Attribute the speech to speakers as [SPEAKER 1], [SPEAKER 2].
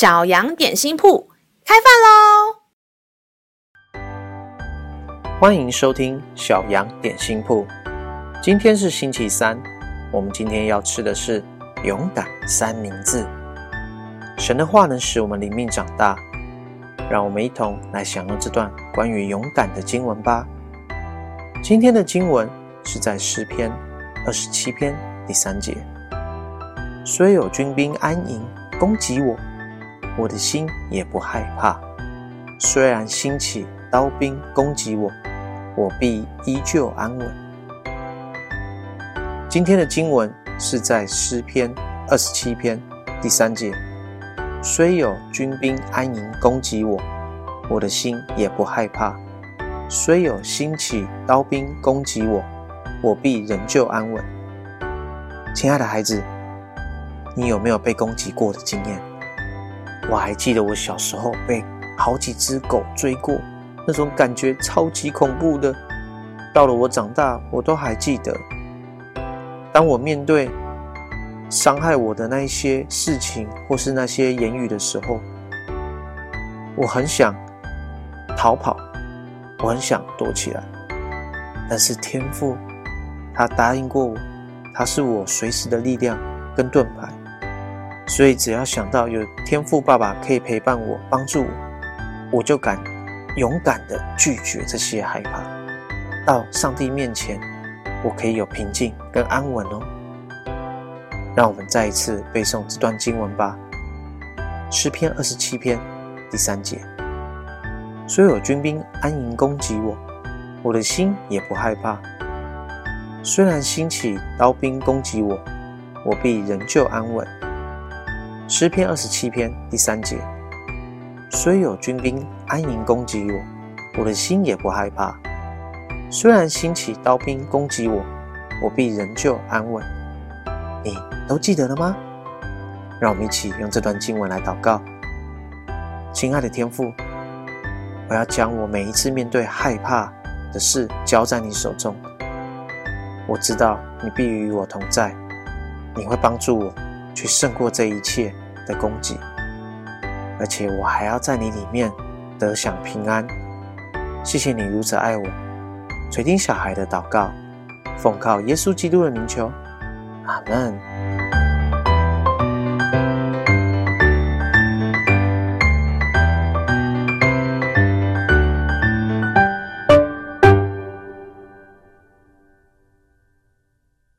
[SPEAKER 1] 小羊点心铺开饭喽！
[SPEAKER 2] 欢迎收听小羊点心铺。今天是星期三，我们今天要吃的是勇敢三明治。神的话能使我们灵命长大，让我们一同来享用这段关于勇敢的经文吧。今天的经文是在诗篇二十七篇第三节：虽有军兵安营攻击我。我的心也不害怕，虽然兴起刀兵攻击我，我必依旧安稳。今天的经文是在诗篇二十七篇第三节：虽有军兵安营攻击我，我的心也不害怕；虽有兴起刀兵攻击我，我必仍旧安稳。亲爱的孩子，你有没有被攻击过的经验？我还记得我小时候被好几只狗追过，那种感觉超级恐怖的。到了我长大，我都还记得。当我面对伤害我的那一些事情，或是那些言语的时候，我很想逃跑，我很想躲起来。但是天父，他答应过我，他是我随时的力量跟盾牌。所以，只要想到有天父爸爸可以陪伴我、帮助我，我就敢勇敢地拒绝这些害怕。到上帝面前，我可以有平静跟安稳哦。让我们再一次背诵这段经文吧，《诗篇》二十七篇第三节：虽有军兵安营攻击我，我的心也不害怕；虽然兴起刀兵攻击我，我必仍旧安稳。诗篇二十七篇第三节：虽有军兵安营攻击我，我的心也不害怕；虽然兴起刀兵攻击我，我必仍旧安稳。你都记得了吗？让我们一起用这段经文来祷告。亲爱的天父，我要将我每一次面对害怕的事交在你手中。我知道你必与我同在，你会帮助我去胜过这一切的供给，而且我还要在你里面得享平安。谢谢你如此爱我，垂听小孩的祷告，奉靠耶稣基督的名求，阿门。